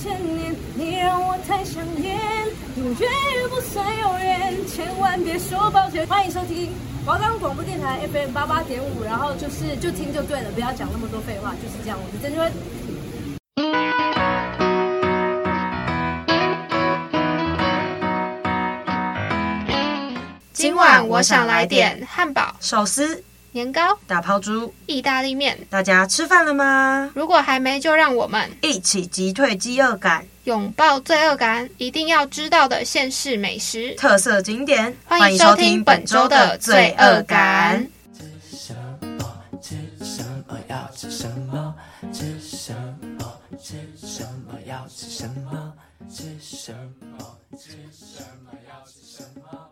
千年，你让我太想念，永远也不算永远，千万别说抱歉。欢迎收听华冈广播电台 FM 八八点五，然后就是就听就对了，不要讲那么多废话，就是这样。我是郑钧。今晚我想来点汉堡、寿司。年糕、大抛猪、意大利面，大家吃饭了吗？如果还没，就让我们一起击退饥饿感，拥抱罪恶感，一定要知道的县市美食、特色景点。欢迎收听本周的罪恶感。吃什么？吃什么？要吃什么？吃什么？吃什么？要吃什么？吃什么？吃什么？要吃什么？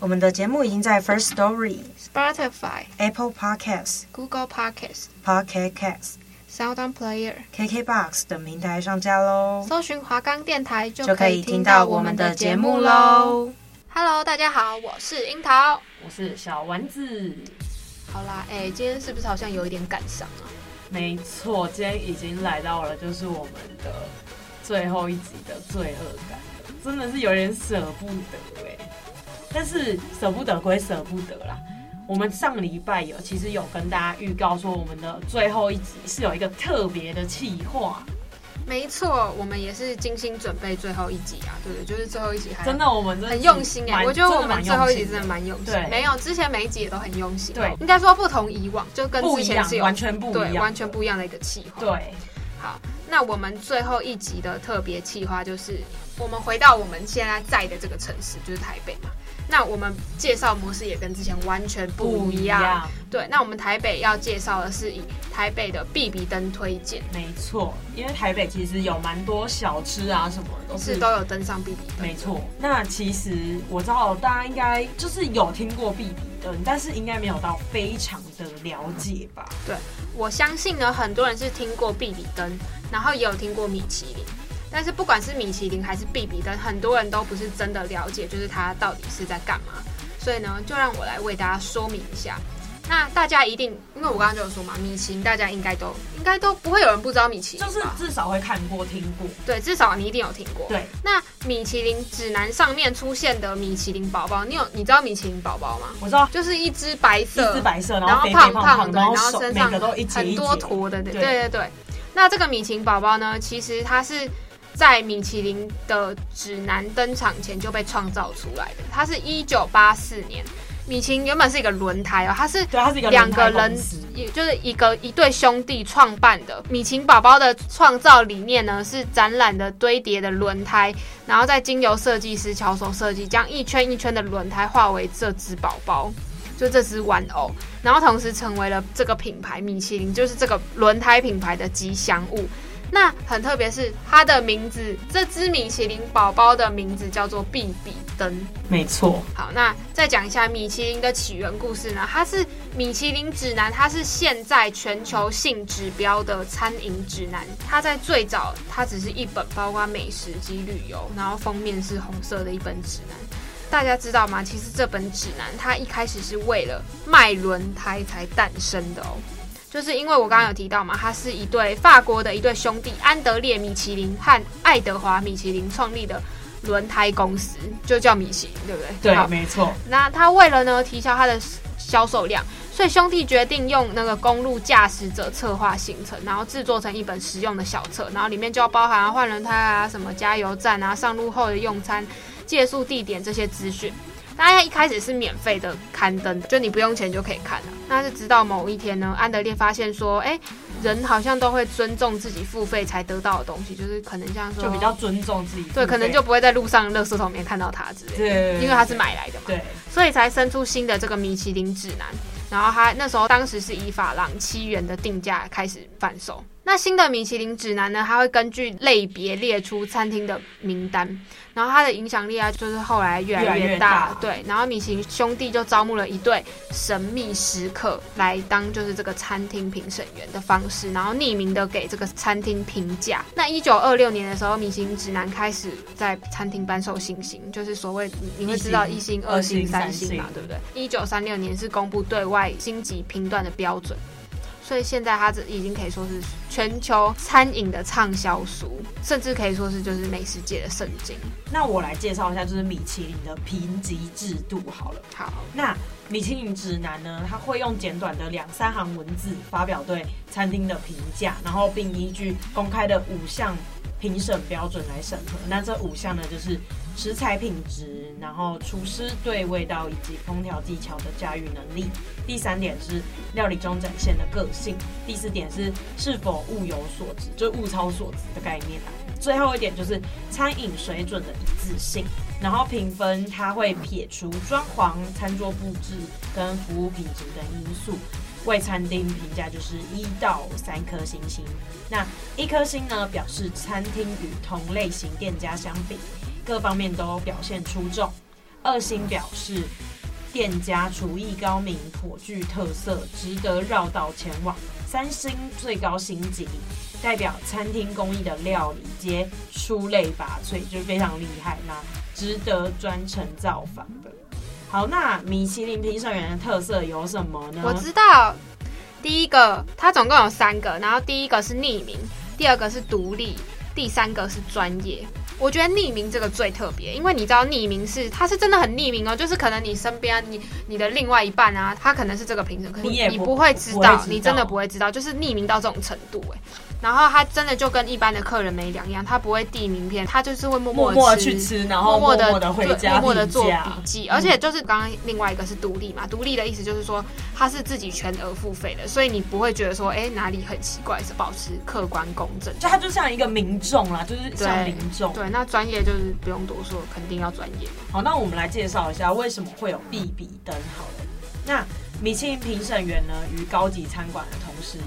我们的节目已经在 First Story、Spotify、Apple Podcasts、Google Podcasts、Pocket Casts、Sound On Player、KKBox 等平台上架喽。搜寻华冈电台就可以听到我们的节目喽。Hello，大家好，我是樱桃，我是小丸子。好啦，哎、欸，今天是不是好像有一点感伤啊？没错，今天已经来到了，就是我们的最后一集的罪恶感，真的是有点舍不得哎、欸。但是舍不得归舍不得啦，我们上礼拜有其实有跟大家预告说，我们的最后一集是有一个特别的企划。没错，我们也是精心准备最后一集啊，对对，就是最后一集还真的我们真的很用心哎、欸，我觉得我们最后一集真的蛮用心，对，没有之前每一集也都很用心，对，应该说不同以往，就跟之前是有完全不一样，对，完全不一样的一个企划。对，好，那我们最后一集的特别企划就是，我们回到我们现在在的这个城市，就是台北嘛。那我们介绍模式也跟之前完全不一样。一样对，那我们台北要介绍的是以台北的必比登推荐。没错，因为台北其实有蛮多小吃啊，什么的都是，是都有登上必比登。没错，那其实我知道大家应该就是有听过必比登，但是应该没有到非常的了解吧？对，我相信呢，很多人是听过必比登，然后也有听过米其林。但是不管是米其林还是必比登，很多人都不是真的了解，就是它到底是在干嘛。所以呢，就让我来为大家说明一下。那大家一定，因为我刚刚就有说嘛，米其林大家应该都应该都不会有人不知道米其林，就是至少会看过、听过。对，至少你一定有听过。对。那米其林指南上面出现的米其林宝宝，你有你知道米其林宝宝吗？我知道，就是一只白色，一只白色，然后胖胖的，然后，身上很多坨的，对对对对。那这个米其林宝宝呢，其实它是。在米其林的指南登场前就被创造出来的，它是一九八四年，米其林原本是一个轮胎哦，它是两个人，也就是一个一对兄弟创办的。米其林宝宝的创造理念呢，是展览的堆叠的轮胎，然后再经由设计师巧手设计，将一圈一圈的轮胎化为这只宝宝，就这只玩偶，然后同时成为了这个品牌米其林，就是这个轮胎品牌的吉祥物。那很特别，是它的名字，这只米其林宝宝的名字叫做比比登。没错。好，那再讲一下米其林的起源故事呢？它是米其林指南，它是现在全球性指标的餐饮指南。它在最早，它只是一本包括美食及旅游，然后封面是红色的一本指南。大家知道吗？其实这本指南，它一开始是为了卖轮胎才诞生的哦。就是因为我刚刚有提到嘛，它是一对法国的一对兄弟，安德烈米其林和爱德华米其林创立的轮胎公司，就叫米其林，对不对？对，没错。那他为了呢提高他的销售量，所以兄弟决定用那个公路驾驶者策划行程，然后制作成一本实用的小册，然后里面就要包含换轮胎啊、什么加油站啊、上路后的用餐、借宿地点这些资讯。大家一开始是免费的刊登的，就你不用钱就可以看了。那是直到某一天呢，安德烈发现说，哎、欸，人好像都会尊重自己付费才得到的东西，就是可能像说，就比较尊重自己。对，可能就不会在路上垃圾桶里面看到它之类的。对，因为它是买来的嘛。对，所以才生出新的这个米其林指南。然后他那时候当时是以法郎七元的定价开始贩售。那新的米其林指南呢，它会根据类别列出餐厅的名单，然后它的影响力啊，就是后来越来越大。对，然后米其林兄弟就招募了一对神秘食客来当就是这个餐厅评审员的方式，然后匿名的给这个餐厅评价。那一九二六年的时候，米其林指南开始在餐厅颁授星星，就是所谓你会知道一星、二星、三星嘛，对不对？一九三六年是公布对外星级评断的标准，所以现在它这已经可以说是。全球餐饮的畅销书，甚至可以说是就是美食界的圣经。那我来介绍一下，就是米其林的评级制度好了。好，那米其林指南呢，它会用简短的两三行文字发表对餐厅的评价，然后并依据公开的五项评审标准来审核。那这五项呢，就是食材品质，然后厨师对味道以及烹调技巧的驾驭能力。第三点是料理中展现的个性。第四点是是否物有所值，就物超所值的概念啊。最后一点就是餐饮水准的一致性。然后评分它会撇除装潢、餐桌布置跟服务品质等因素。为餐厅评价就是一到三颗星星，那一颗星呢，表示餐厅与同类型店家相比，各方面都表现出众；二星表示店家厨艺高明，颇具特色，值得绕道前往；三星最高星级，代表餐厅工艺的料理皆出类拔萃，就是非常厉害，那值得专程造访的。好，那米其林评审员的特色有什么呢？我知道，第一个它总共有三个，然后第一个是匿名，第二个是独立，第三个是专业。我觉得匿名这个最特别，因为你知道匿名是它是真的很匿名哦，就是可能你身边你你的另外一半啊，他可能是这个评审，可是你不会知道，你真的不会知道，就是匿名到这种程度哎。然后他真的就跟一般的客人没两样，他不会递名片，他就是会默默默去吃，然后默默的回家，默默的做笔记。而且就是刚刚另外一个是独立嘛，独立的意思就是说他是自己全额付费的，所以你不会觉得说哎哪里很奇怪，是保持客观公正。就他就像一个民众啦，就是像民众。对，那专业就是不用多说，肯定要专业。好，那我们来介绍一下为什么会有必比登。好了，那。米其林评审员呢，与高级餐馆的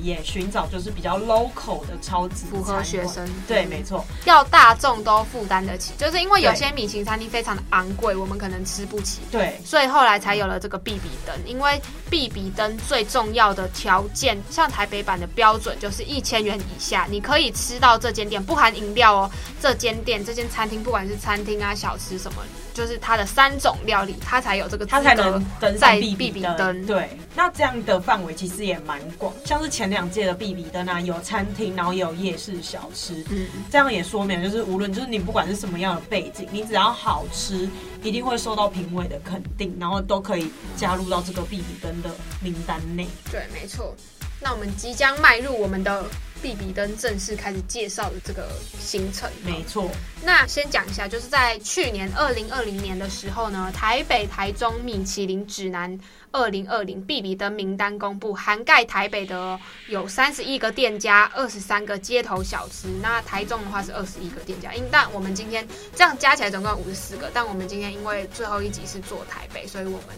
也寻找就是比较 local 的超级符合学生。对，没错，要大众都负担得起，就是因为有些米其林餐厅非常的昂贵，我们可能吃不起。对，所以后来才有了这个必比登。因为必比登最重要的条件，像台北版的标准就是一千元以下，你可以吃到这间店，不含饮料哦。这间店、这间餐厅，不管是餐厅啊、小吃什么。就是它的三种料理，它才有这个，它才能登上必比登。登对，那这样的范围其实也蛮广，像是前两届的必比登啊，有餐厅，然后也有夜市小吃，嗯，这样也说明就是无论就是你不管是什么样的背景，你只要好吃，一定会受到评委的肯定，然后都可以加入到这个必比登的名单内。对，没错。那我们即将迈入我们的。必比登正式开始介绍的这个行程，没错。那先讲一下，就是在去年二零二零年的时候呢，台北、台中米其林指南二零二零必比登名单公布，涵盖台北的有三十一个店家，二十三个街头小吃。那台中的话是二十一个店家，因但我们今天这样加起来总共五十四个，但我们今天因为最后一集是做台北，所以我们。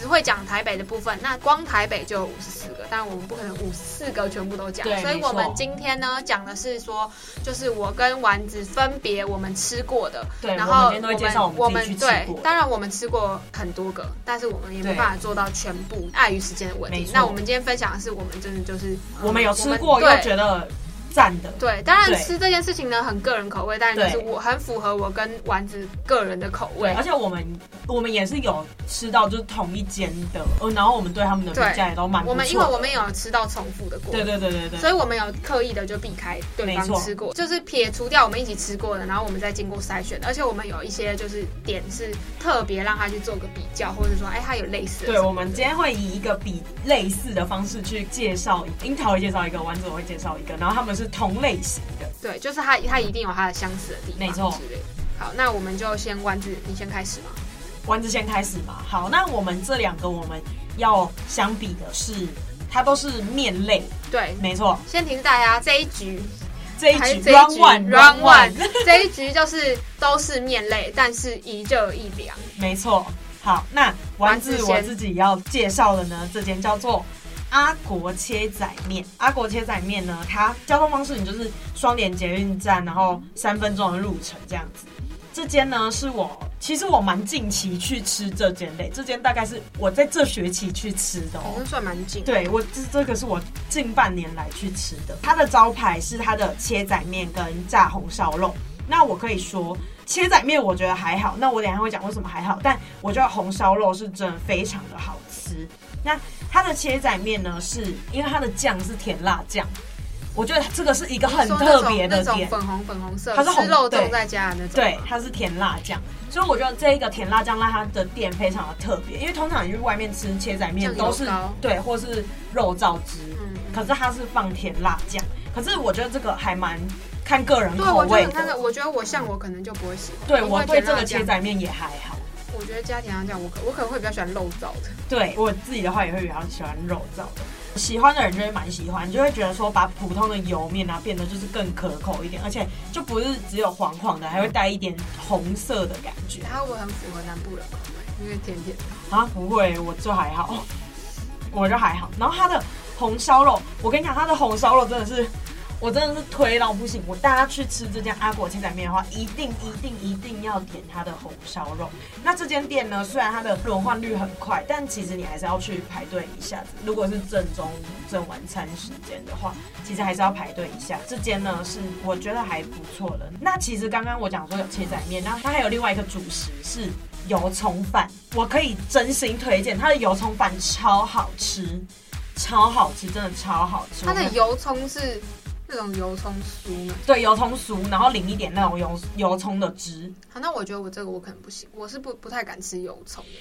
只会讲台北的部分，那光台北就有五十四个，但我们不可能五十四个全部都讲，所以我们今天呢讲的是说，就是我跟丸子分别我们吃过的，对，然后我们我们对，当然我们吃过很多个，但是我们也没办法做到全部，碍于时间的问题。那我们今天分享的是，我们真的就是我们有吃过，又觉得。赞的，对，当然吃这件事情呢很个人口味，但是就是我很符合我跟丸子个人的口味，而且我们我们也是有吃到就是同一间的，然后我们对他们的评价也都蛮。我们因为我们有吃到重复的过，对对对对对，所以我们有刻意的就避开对方吃过，就是撇除掉我们一起吃过的，然后我们再经过筛选，而且我们有一些就是点是特别让他去做个比较，或者说哎他有类似的。对，我们今天会以一个比类似的方式去介绍，樱桃会介绍一个，丸子我会介绍一个，然后他们是同类型的，对，就是它，它一定有它的相似的地方，没错。好，那我们就先丸子，你先开始嘛。丸子先开始嘛。好，那我们这两个我们要相比的是，它都是面类，对，没错。先提示大家这一局，这一局 round one round one，这一局就是都是面类，但是一热一凉，没错。好，那丸子我自己要介绍的呢，这间叫做。阿国切仔面，阿国切仔面呢，它交通方式你就是双连捷运站，然后三分钟的路程这样子。这间呢是我其实我蛮近期去吃这间的，这间大概是我在这学期去吃的哦，算蛮近。对，我这这个是我近半年来去吃的。它的招牌是它的切仔面跟炸红烧肉。那我可以说切仔面我觉得还好，那我等一下会讲为什么还好，但我觉得红烧肉是真的非常的好吃。那它的切仔面呢，是因为它的酱是甜辣酱，我觉得这个是一个很特别的点，粉红粉红色，它是红吃肉对粽在加的那种。对，它是甜辣酱，所以我觉得这一个甜辣酱让它的店非常的特别，因为通常你去外面吃切仔面都是对，或是肉燥汁，嗯可是它是放甜辣酱，可是我觉得这个还蛮看个人，口味我觉得那个，的。我觉得我像我可能就不会喜欢。对我对这个切仔面也还好，我觉得加甜辣酱，我可我可能会比较喜欢肉燥的。对我自己的话也会比较喜欢肉燥的。喜欢的人就会蛮喜欢，就会觉得说把普通的油面啊变得就是更可口一点，而且就不是只有黄黄的，还会带一点红色的感觉。它会不会很符合南部人口味？因为甜甜的。啊，不会，我就还好，我就还好。然后它的红烧肉，我跟你讲，它的红烧肉真的是，我真的是推到不行。我大家去吃这间阿果切仔面的话，一定一定一定要点它的红烧肉。那这间店呢，虽然它的轮换率很快，但其实你还是要去排队一下子。如果是正中午、正晚餐时间的话，其实还是要排队一下。这间呢是我觉得还不错的。那其实刚刚我讲说有切仔面，然后它还有另外一个主食是。油葱饭，我可以真心推荐它的油葱饭超好吃，超好吃，真的超好吃。它的油葱是那种油葱酥吗？对，油葱酥，然后淋一点那种油油葱的汁。好，那我觉得我这个我可能不行，我是不不太敢吃油葱的。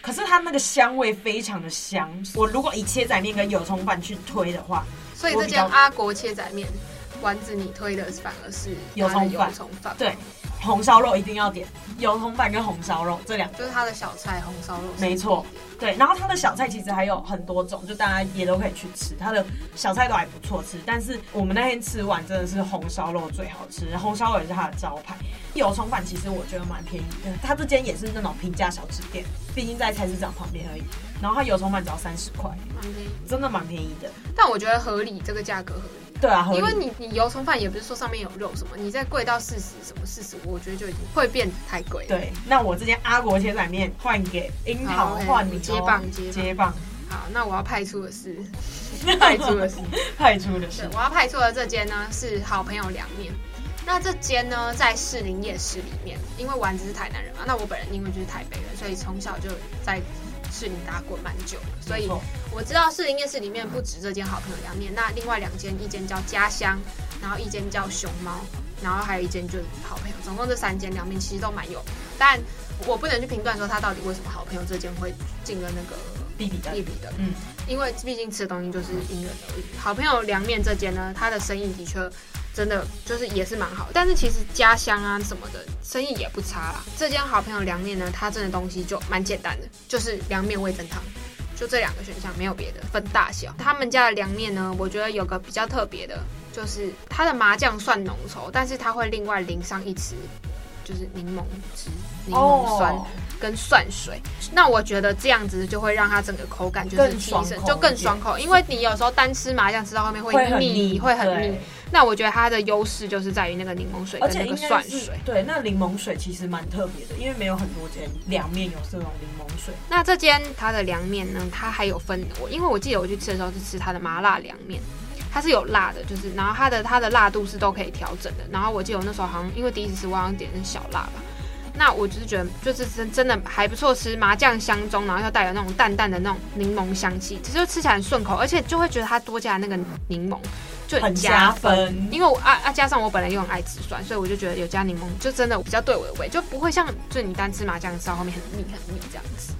可是它那个香味非常的香，我如果以切仔面跟油葱饭去推的话，所以这间阿国切仔面，丸子你推的反而是。油葱饭，对。红烧肉一定要点，油葱饭跟红烧肉这两个就是它的小菜，红烧肉没错，对。然后它的小菜其实还有很多种，就大家也都可以去吃，它的小菜都还不错吃。但是我们那天吃完真的是红烧肉最好吃，红烧肉也是它的招牌。油葱饭其实我觉得蛮便宜的，它这间也是那种平价小吃店，毕竟在菜市场旁边而已。然后它油葱饭只要三十块，真的蛮便宜的。但我觉得合理，这个价格合理。对啊，因为你你油葱饭也不是说上面有肉什么，你再贵到四十什么四十五，我觉得就已经会变太贵。对，那我这间阿国切仔面换给樱桃换你接棒接接棒。好，那我要派出的是 派出的是派出的是，我要派出的这间呢是好朋友凉面。那这间呢在士林夜市里面，因为丸子是台南人嘛，那我本人因为就是台北人，所以从小就在。士林打滚蛮久的，所以我知道士林夜市里面不止这间好朋友凉面，那另外两间，一间叫家乡，然后一间叫熊猫，然后还有一间就是好朋友，总共这三间凉面其实都蛮有名，但我不能去评断说它到底为什么好朋友这间会进了那个必比的必比的，嗯，因为毕竟吃的东西就是因人而异。好朋友凉面这间呢，它的生意的确。真的就是也是蛮好，但是其实家乡啊什么的生意也不差啦。这间好朋友凉面呢，它真的东西就蛮简单的，就是凉面味增汤，就这两个选项，没有别的，分大小。他们家的凉面呢，我觉得有个比较特别的，就是它的麻酱算浓稠，但是它会另外淋上一匙，就是柠檬汁、柠檬酸。Oh. 跟蒜水，那我觉得这样子就会让它整个口感就是提升，就更爽口。因为你有时候单吃麻酱吃到后面会腻，会很腻。那我觉得它的优势就是在于那个柠檬水跟那个蒜水。对，那柠檬水其实蛮特别的，因为没有很多间凉面有这种柠檬水。那这间它的凉面呢，它还有分我，因为我记得我去吃的时候是吃它的麻辣凉面，它是有辣的，就是然后它的它的辣度是都可以调整的。然后我记得我那时候好像因为第一次吃，我好像点的是小辣吧。那我就是觉得，就是真真的还不错吃，麻酱香中，然后又带有那种淡淡的那种柠檬香气，其实就吃起来很顺口，而且就会觉得它多加那个柠檬就很加分。因为我啊啊加上我本来又很爱吃酸，所以我就觉得有加柠檬就真的比较对我的胃，就不会像就你单吃麻酱吃到后面很腻很腻这样子。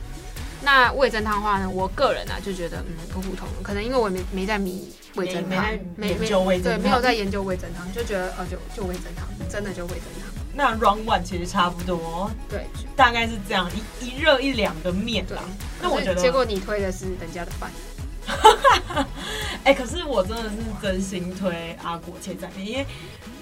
那味增汤的话呢，我个人啊就觉得嗯普普通通，可能因为我没没在迷味增汤，没没对，没有在研究味增汤，就觉得呃就就味增汤，真的就味增汤。那 round one 其实差不多，对，大概是这样一一热一凉的面啦。那我觉得，结果你推的是人家的饭。哎、欸，可是我真的是真心推阿果切仔面，因为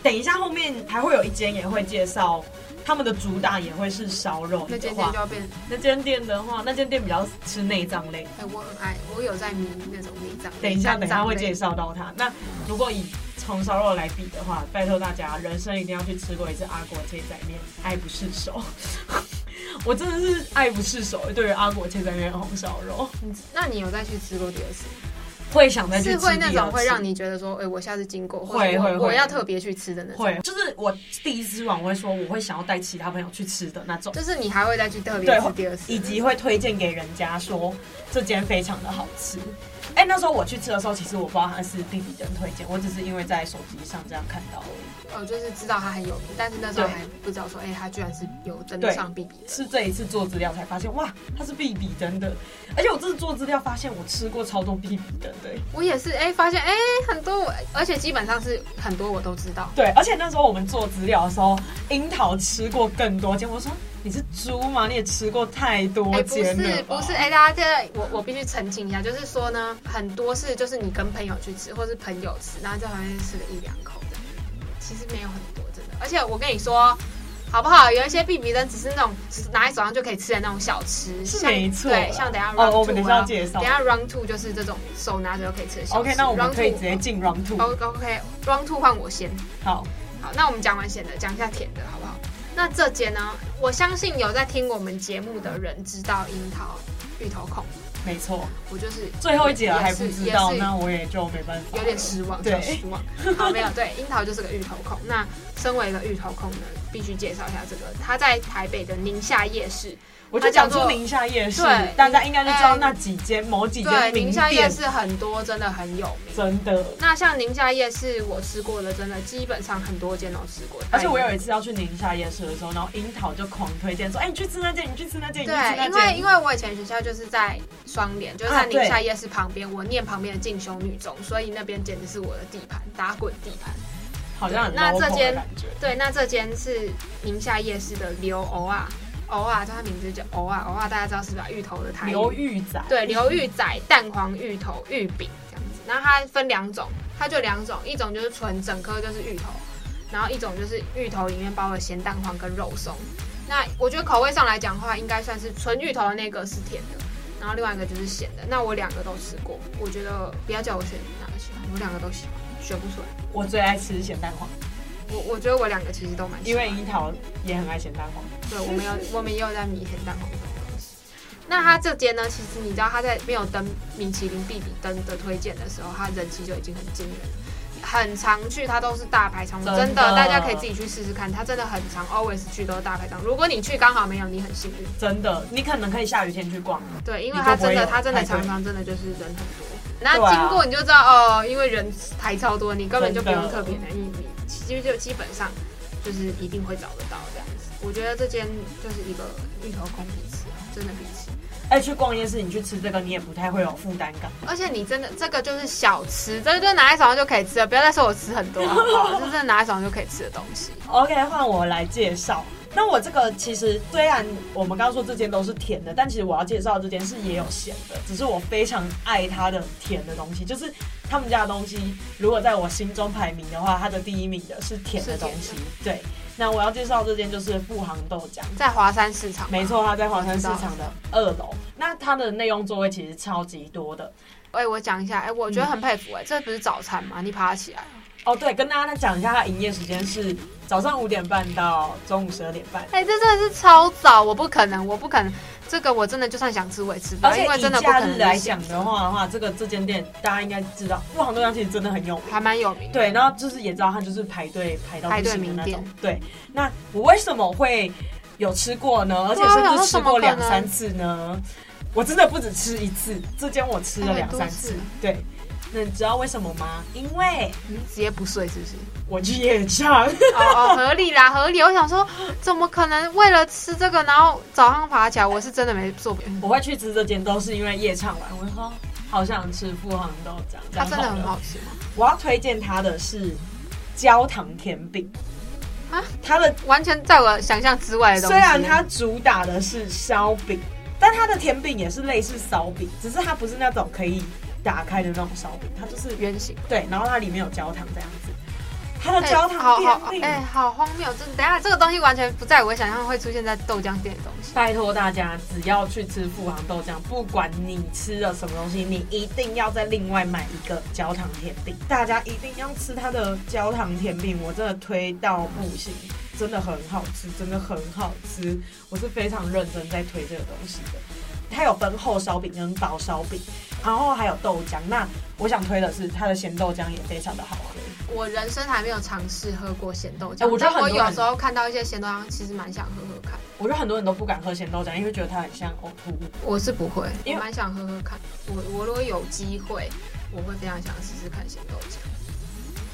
等一下后面还会有一间也会介绍，他们的主打也会是烧肉。那间店就要变，那间店的话，那间店比较吃内脏类。哎、欸，我很爱，我有在迷那种内脏。等一下，等一下会介绍到它。那如果以红烧肉来比的话，拜托大家，人生一定要去吃过一次阿国切仔面，爱不释手。我真的是爱不释手，对于阿果切仔面红烧肉。那你有再去吃过第二次？会想再去吃会那种会让你觉得说，哎、欸，我下次经过会会我要特别去吃的那种。会，就是我第一次吃完，我会说我会想要带其他朋友去吃的那种。就是你还会再去特别吃第二次，以及会推荐给人家说这间非常的好吃。哎、欸，那时候我去吃的时候，其实我不知道它是必比登推荐，我只是因为在手机上这样看到而已。哦，就是知道它很有名，但是那时候还不知道说，哎、欸，它居然是有登上必比登。是这一次做资料才发现，哇，它是 B B 真的。而且我这次做资料发现，我吃过超多 B B 的，对。我也是，哎、欸，发现哎、欸，很多我，而且基本上是很多我都知道。对，而且那时候我们做资料的时候，樱桃吃过更多结果说你是猪吗？你也吃过太多间了。哎、欸，不是，不是，哎、欸，大家现在我我必须澄清一下，就是说呢，很多是就是你跟朋友去吃，或是朋友吃，然后在旁边吃了一两口的，其实没有很多，真的。而且我跟你说。好不好？有一些必比登只是那种，只拿在手上就可以吃的那种小吃，是没错。对，像等下 round two，哦，我们等下介绍。等下 round two 就是这种手拿着就可以吃的小吃。OK，那我们可以直接进 round two。OK，round two 换我先。好，好，那我们讲完咸的，讲一下甜的，好不好？那这间呢，我相信有在听我们节目的人知道樱桃芋头控。没错，我就是最后一集了还不知道，那我也就没办法，有点失望，对，失望。好，没有，对，樱桃就是个芋头控。那身为一个芋头控呢，必须介绍一下这个，他在台北的宁夏夜市。我就讲出宁夏夜市，大家应该就知道那几间、欸、某几间名店。宁夏夜市很多，真的很有名，真的。那像宁夏夜市，我吃过的，真的基本上很多间都吃过。而且我有一次要去宁夏夜市的时候，然后樱桃就狂推荐说：“哎、欸，你去吃那间，你去吃那间。”对，因为因为我以前学校就是在双连，就是在宁夏夜市旁边，我念旁边的进修女中，所以那边简直是我的地盘，打滚地盘。好像很那这间对，那这间是宁夏夜市的刘欧啊。蚵啊，叫它名字叫偶尔偶尔，大家知道是吧？芋头的台语。刘芋仔。对，刘芋仔蛋黄芋头芋饼这样子。然后它分两种，它就两种，一种就是纯整颗就是芋头，然后一种就是芋头里面包了咸蛋黄跟肉松。那我觉得口味上来讲的话，应该算是纯芋头的那个是甜的，然后另外一个就是咸的。那我两个都吃过，我觉得不要叫我选哪个喜欢，我两个都喜欢，选不出来。我最爱吃咸蛋黄。我我觉得我两个其实都蛮喜欢，因为樱桃也很爱咸蛋黄。对，我们有我们也有在迷咸蛋黄这种东西。那他这间呢，其实你知道他在没有登米其林必比登的推荐的时候，他人气就已经很惊人了。很常去，他都是大排长龙，真的，大家可以自己去试试看，他真的很常，always 去都是大排长龙。如果你去刚好没有，你很幸运。真的，你可能可以下雨天去逛。对，因为他真的，他真的常常真的就是人很多。那经过你就知道哦，因为人排超多，你根本就不用特别的秘密。其实就基本上就是一定会找得到这样子。我觉得这间就是一个芋头控必吃，真的必吃。哎，去逛夜市，你去吃这个，你也不太会有负担感。而且你真的这个就是小吃，这个就拿在手上就可以吃了，不要再说我吃很多 好不好？就是拿在手上就可以吃的东西。OK，换我来介绍。那我这个其实虽然我们刚刚说这间都是甜的，但其实我要介绍这间是也有咸的，只是我非常爱它的甜的东西，就是他们家的东西，如果在我心中排名的话，它的第一名的是甜的东西。对，那我要介绍这间就是富航豆浆，在华山市场。没错，它在华山市场的二楼。那它的内用座位其实超级多的。哎、欸，我讲一下，哎、欸，我觉得很佩服、欸，哎、嗯，这不是早餐吗？你爬起来。哦，对，跟大家讲一下，它营业时间是早上五点半到中午十二点半。哎、欸，这真的是超早，我不可能，我不可能，这个我真的就算想吃我也吃不到。而且因为真的以假日来讲的话的话，这个这间店大家应该知道，富航豆浆其实真的很有名，还蛮有名。对，然后就是也知道它就是排队排到不行的那种。名店。对，那我为什么会有吃过呢？而且甚至吃过两三次呢？我真的不止吃一次，这间我吃了两三次。对。那你知道为什么吗？因为你直接不睡是不是？我去夜唱。哦哦，合理啦，合理。我想说，怎么可能为了吃这个，然后早上爬起来？我是真的没做别的。我会去吃这间，都是因为夜唱完，我说好想吃富航豆浆。它真的很好吃吗？我要推荐它的是焦糖甜饼啊，它的完全在我想象之外的东西。虽然它主打的是烧饼，但它的甜饼也是类似烧饼，只是它不是那种可以。打开的那种烧饼，它就是圆形，对，然后它里面有焦糖这样子。它的焦糖好好，哎、欸，好荒谬！真的，等下这个东西完全不在我想象会出现在豆浆店的东西。拜托大家，只要去吃富航豆浆，不管你吃了什么东西，你一定要再另外买一个焦糖甜饼。大家一定要吃它的焦糖甜饼，我真的推到不行，真的很好吃，真的很好吃。我是非常认真在推这个东西的。它有分厚烧饼跟薄烧饼。然后还有豆浆。那我想推的是它的咸豆浆也非常的好喝。我人生还没有尝试喝过咸豆浆，欸我觉得我有时候看到一些咸豆浆，其实蛮想喝喝看。我觉得很多人都不敢喝咸豆浆，因为觉得它很像呕吐物。我是不会，我因为蛮想喝喝看。我我如果有机会，我会非常想试试看咸豆浆。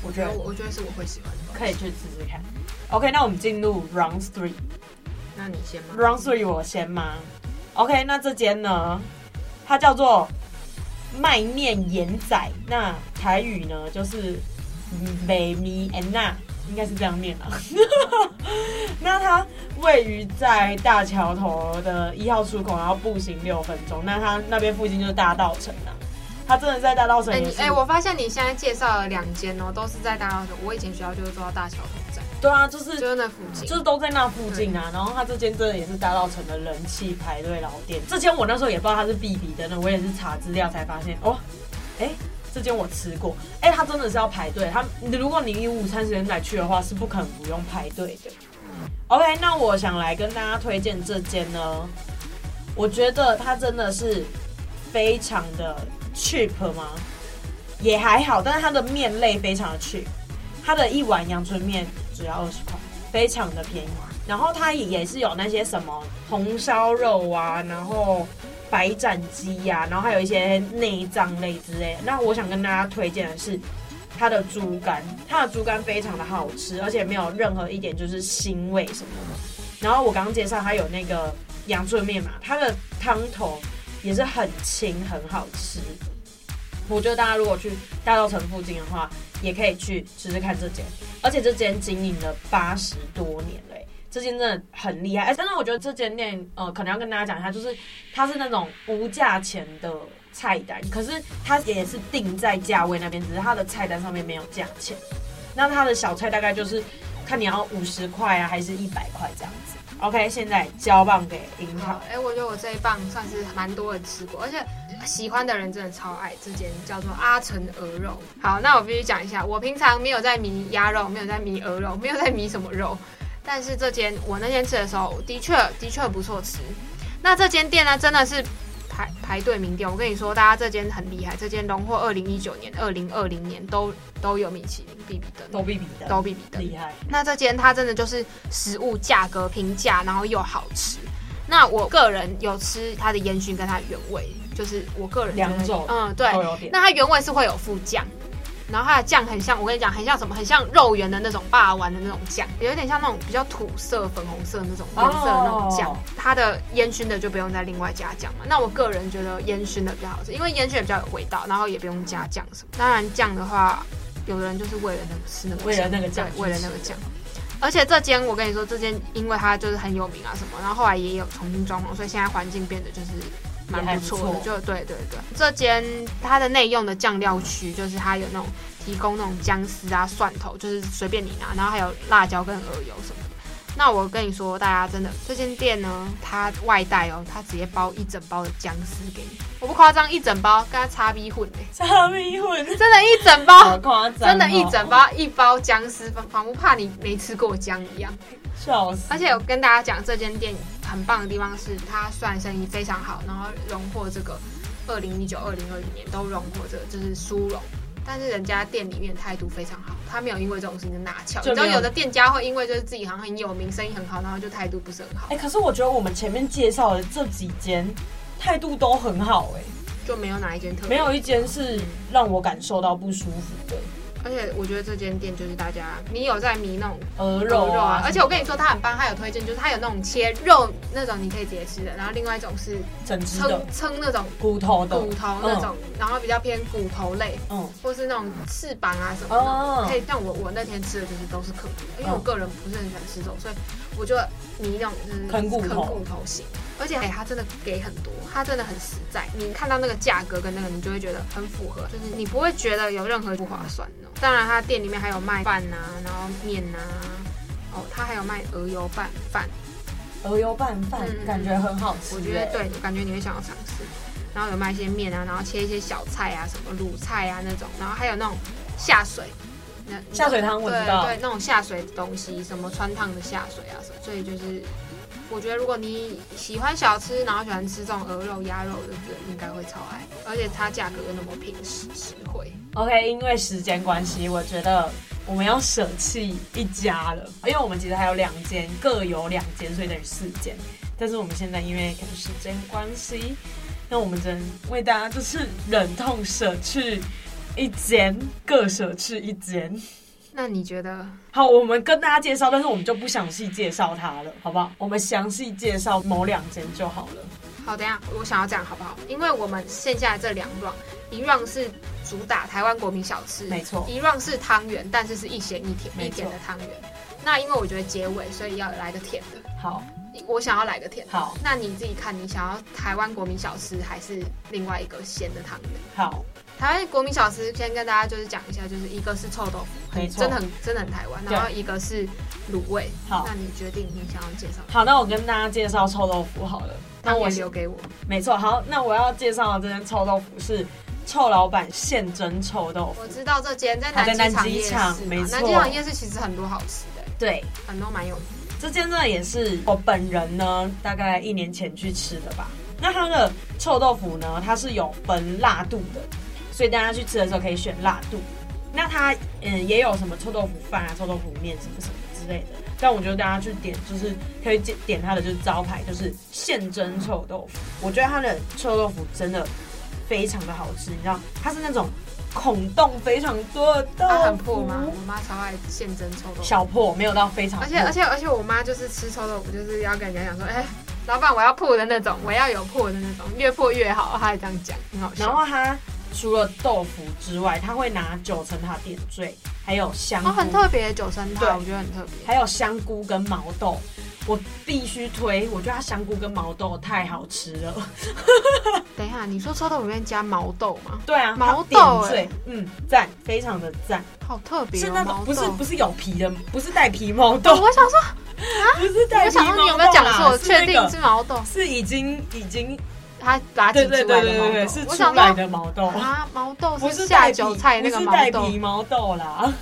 我觉得我我觉得是我会喜欢的。可以去试试看。OK，那我们进入 Round Three。那你先吗 Round Three 我先吗？OK，那这间呢，它叫做麦面盐仔，那台语呢就是美米安娜，应该是这样念啊。那它位于在大桥头的一号出口，然后步行六分钟。那它那边附近就是大道城啊。它真的在大道城哎、我发现你现在介绍了两间哦，都是在大稻埕。我以前学校就是做到大桥头，对啊，就是就是那附近。就是都在那附近啊。然后他这间真的也是大稻城的人气排队老店。这间我那时候也不知道它是必比登的，我也是查资料才发现哦，哎、这间我吃过，哎、它真的是要排队。它如果你以午餐时间来去的话，是不可能不用排队的。OK，那我想来跟大家推荐这间呢，我觉得它真的是非常的 cheap 吗？也还好，但是它的面类非常的 cheap，它的一碗阳春面只要二十块，非常的便宜。然后它也是有那些什么红烧肉啊，然后白斩鸡呀，然后还有一些内脏类之类。那我想跟大家推荐的是它的猪肝，它的猪肝非常的好吃，而且没有任何一点就是腥味什么的。然后我刚刚介绍它有那个阳春面嘛，它的汤头也是很清很好吃。我觉得大家如果去大稻城附近的话，也可以去试试看这间，而且这间经营了八十多年嘞，这间真的很厉害。哎，但是我觉得这间店，呃，可能要跟大家讲一下，就是它是那种无价钱的菜单，可是它也是定在价位那边，只是它的菜单上面没有价钱。那它的小菜大概就是看你要五十块啊，还是一百块这样子。OK，现在交棒给樱桃。哎、我觉得我这一棒算是蛮多人吃过，而且喜欢的人真的超爱这间叫做阿成鹅肉。好，那我必须讲一下，我平常没有在迷鸭肉，没有在迷鹅肉，没有在迷什么肉，但是这间我那天吃的时候，的确的确不错吃。那这间店呢，真的是排排队名店。我跟你说，大家这间很厉害，这间荣获二零一九年、二零二零年都都有米其林必比登，都必比登，都必比登，厉害。那这间它真的就是食物价格平价，然后又好吃。那我个人有吃它的烟熏跟它原味，就是我个人两种，嗯，对。那它原味是会有副酱，然后它的酱很像，我跟你讲，很像什么？很像肉圆的那种霸丸的那种酱，有点像那种比较土色、粉红色那种颜色的那种酱。Oh. 它的烟熏的就不用再另外加酱嘛。那我个人觉得烟熏的比较好吃，因为烟熏也比较有味道，然后也不用加酱什么。当然酱的话，有的人就是为了那个吃那个，为了那个酱，为了那个酱。而且这间我跟你说，这间因为它就是很有名啊什么，然后后来也有重新装潢，所以现在环境变得就是蛮不错的。就对对对，这间它的内用的酱料区就是它有那种提供那种姜丝啊、蒜头，就是随便你拿，然后还有辣椒跟鹅油什么的。那我跟你说，大家真的这间店呢，它外带哦，它直接包一整包的姜丝给你，我不夸张，一整包跟它叉逼混的，叉逼混，真的，一整包，好夸张哦，真的，一整包一包姜丝，仿佛怕你没吃过姜一样，笑死！而且我跟大家讲，这间店很棒的地方是，它虽然生意非常好，然后荣获这个二零一九、二零二零年都荣获这个就是殊荣。但是人家店里面态度非常好，他没有因为这种事情就拿翘。你知道有的店家会因为就是自己好像很有名，生意很好，然后就态度不是很好。哎、欸，可是我觉得我们前面介绍的这几间态度都很好、欸，哎，就没有哪一间特别，没有一间是让我感受到不舒服的。而且我觉得这间店就是大家，你有在迷那种鹅肉啊，肉啊，而且我跟你说，它很棒，它有推荐，就是它有那种切肉那种你可以直接吃的，然后另外一种是整只撑撑那种骨头的。骨头那种，嗯、然后比较偏骨头类，嗯，或是那种翅膀啊什么的，嗯、可以像我我那天吃的就是都是啃骨，因为我个人不是很喜欢吃肉，所以我就迷那种就是啃骨头。啃骨头型。而且哎，他真的给很多，他真的很实在。你看到那个价格跟那个，你就会觉得很符合，就是你不会觉得有任何不划算的。当然，他店里面还有卖饭呐、啊，然后面呐、啊，哦，它还有卖鹅油拌饭，鹅油拌饭、嗯、感觉很好吃。我觉得对，我感觉你会想要尝试。然后有卖一些面啊，然后切一些小菜啊，什么卤菜啊那种，然后还有那种下水，那下水汤我知道，对对，那种下水的东西，什么穿烫的下水啊什么，所以就是。我觉得如果你喜欢小吃，然后喜欢吃这种鹅肉、鸭肉的人，应该会超爱。而且它价格又那么平实实惠。OK，因为时间关系，我觉得我们要舍弃一家了，因为我们其实还有两间，各有两间，所以等于四间。但是我们现在因为可能时间关系，那我们只能为大家就是忍痛舍去一间，各舍去一间。那你觉得？好，我们跟大家介绍，但是我们就不详细介绍它了，好不好？我们详细介绍某两间就好了。好，等一下，我想要这样好不好？因为我们剩下这两 round，一 round 是主打台湾国民小吃，没错，一 round 是汤圆，但是是一咸一甜，一甜的汤圆。那因为我觉得结尾，所以要来个甜的。好。我想要来个甜的，好，那你自己看，你想要台湾国民小吃还是另外一个咸的汤圆？好，台湾国民小吃先跟大家就是讲一下，就是一个是臭豆腐，很真的很真的很台湾，然后一个是卤味。好，那你决定你想要介绍？好，那我跟大家介绍臭豆腐好了。那我留给我。没错，好，那我要介绍的这间臭豆腐是臭老板现蒸臭豆腐。我知道这间在南机场，没错，南机场夜市其实很多好吃的，对，很多蛮有名。这间呢也是我本人呢，大概一年前去吃的吧。那它的臭豆腐呢，它是有分辣度的，所以大家去吃的时候可以选辣度。那它嗯也有什么臭豆腐饭啊、臭豆腐面什么什么之类的。但我觉得大家去点就是可以点点它的就是招牌，就是现蒸臭豆腐。我觉得它的臭豆腐真的非常的好吃，你知道，它是那种。孔洞非常多的豆腐，它很破吗？我妈超爱现蒸臭豆腐，小破没有到非常破。而且而且而且我妈就是吃臭豆腐，就是要跟人家讲说，哎、欸，老板我要破的那种，我要有破的那种，越破越好。她还这样讲，很好笑。然后她除了豆腐之外，他会拿九层塔点缀，还有香菇，哦，很特别九层塔，我觉得很特别，还有香菇跟毛豆。我必须推，我觉得它香菇跟毛豆太好吃了。等一下，你说臭豆腐里面加毛豆吗？对啊，毛豆对，嗯，赞，非常的赞，好特别、哦。是那种不是不是有皮的，不是带皮毛豆。我想说啊，不是带皮毛豆。我想说你有没有讲错？确定是毛豆？是已经已经它拔挤出来的毛豆，是出来的毛豆啊，毛豆不是下酒菜那个毛豆，带皮毛豆啦。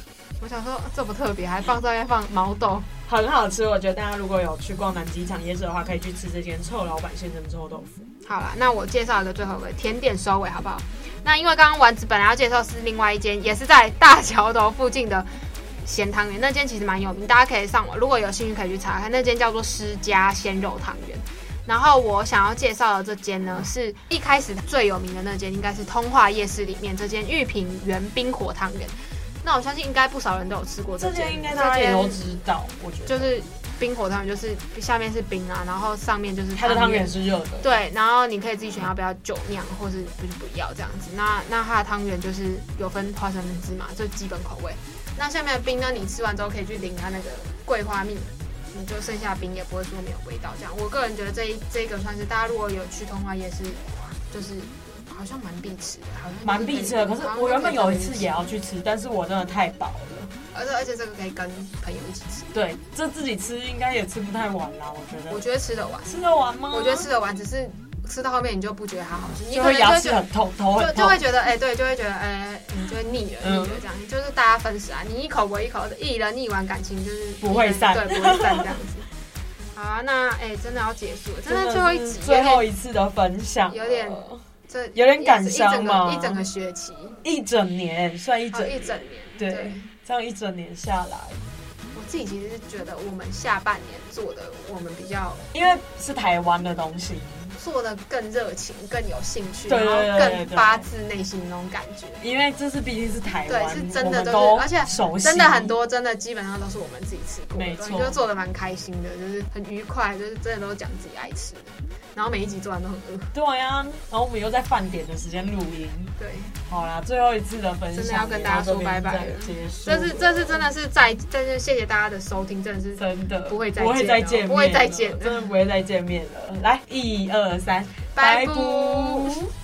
我想说这不特别，还放上面放毛豆。很好吃，我觉得大家如果有去逛南机场夜市的话，可以去吃这间臭老板先生臭豆腐。好了，那我介绍一个最后一个甜点收尾好不好？那因为刚刚丸子本来要介绍是另外一间，也是在大桥头附近的咸汤圆，那间其实蛮有名，大家可以上网，如果有兴趣可以去查看。那间叫做施家鲜肉汤圆。然后我想要介绍的这间呢，是一开始最有名的那间，应该是通化夜市里面这间玉品园冰火汤圆。那我相信应该不少人都有吃过这间，应该大家也都知道。我觉得就是冰火汤圆，就是下面是冰啊，然后上面就是它的汤圆是热的。对，然后你可以自己选要不要酒酿，或是不是不要这样子。那那它的汤圆就是有分花生跟芝麻，就基本口味。那下面的冰呢，你吃完之后可以去淋它那个桂花蜜，你就剩下冰也不会说没有味道。这样，我个人觉得这一这一个算是大家如果有去通化夜市，就是。好像蛮必吃的，好像蛮必吃的。可是我原本有一次也要去吃，但是我真的太饱了。而且而且这个可以跟朋友一起吃。对，这自己吃应该也吃不太完啦，我觉得。我觉得吃得完。吃得完吗？我觉得吃得完，只是吃到后面你就不觉得它好吃，你可能牙齿很痛，头很痛，就就会觉得哎、欸，对，就会觉得哎、欸，你就会腻了，腻了这样。就是大家分食啊，你一口我一口的，一人腻完，感情就是不会散，对，不会散这样子。好啊，那哎、欸，真的要结束了，真的最后一集，最后一次的分享，有点。这有点感伤吗？一整个学期，一整年算一整一整年，对，对这样一整年下来，我自己其实是觉得我们下半年做的，我们比较，因为是台湾的东西。做的更热情，更有兴趣，然后更发自内心那种感觉。因为这是毕竟是台湾，对，是真的，都是，而且真的很多，真的基本上都是我们自己吃过的，没错，就做的蛮开心的，就是很愉快，就是真的都讲自己爱吃的。然后每一集做完都很饿。对呀、啊，然后我们又在饭点的时间录音。对，好啦，最后一次的分享，真的要跟大家说拜拜了。这是这是真的是再再是谢谢大家的收听，真的是真的不会再不会再见，不会再见，真的不会再见面了。来，一二三，拜拜。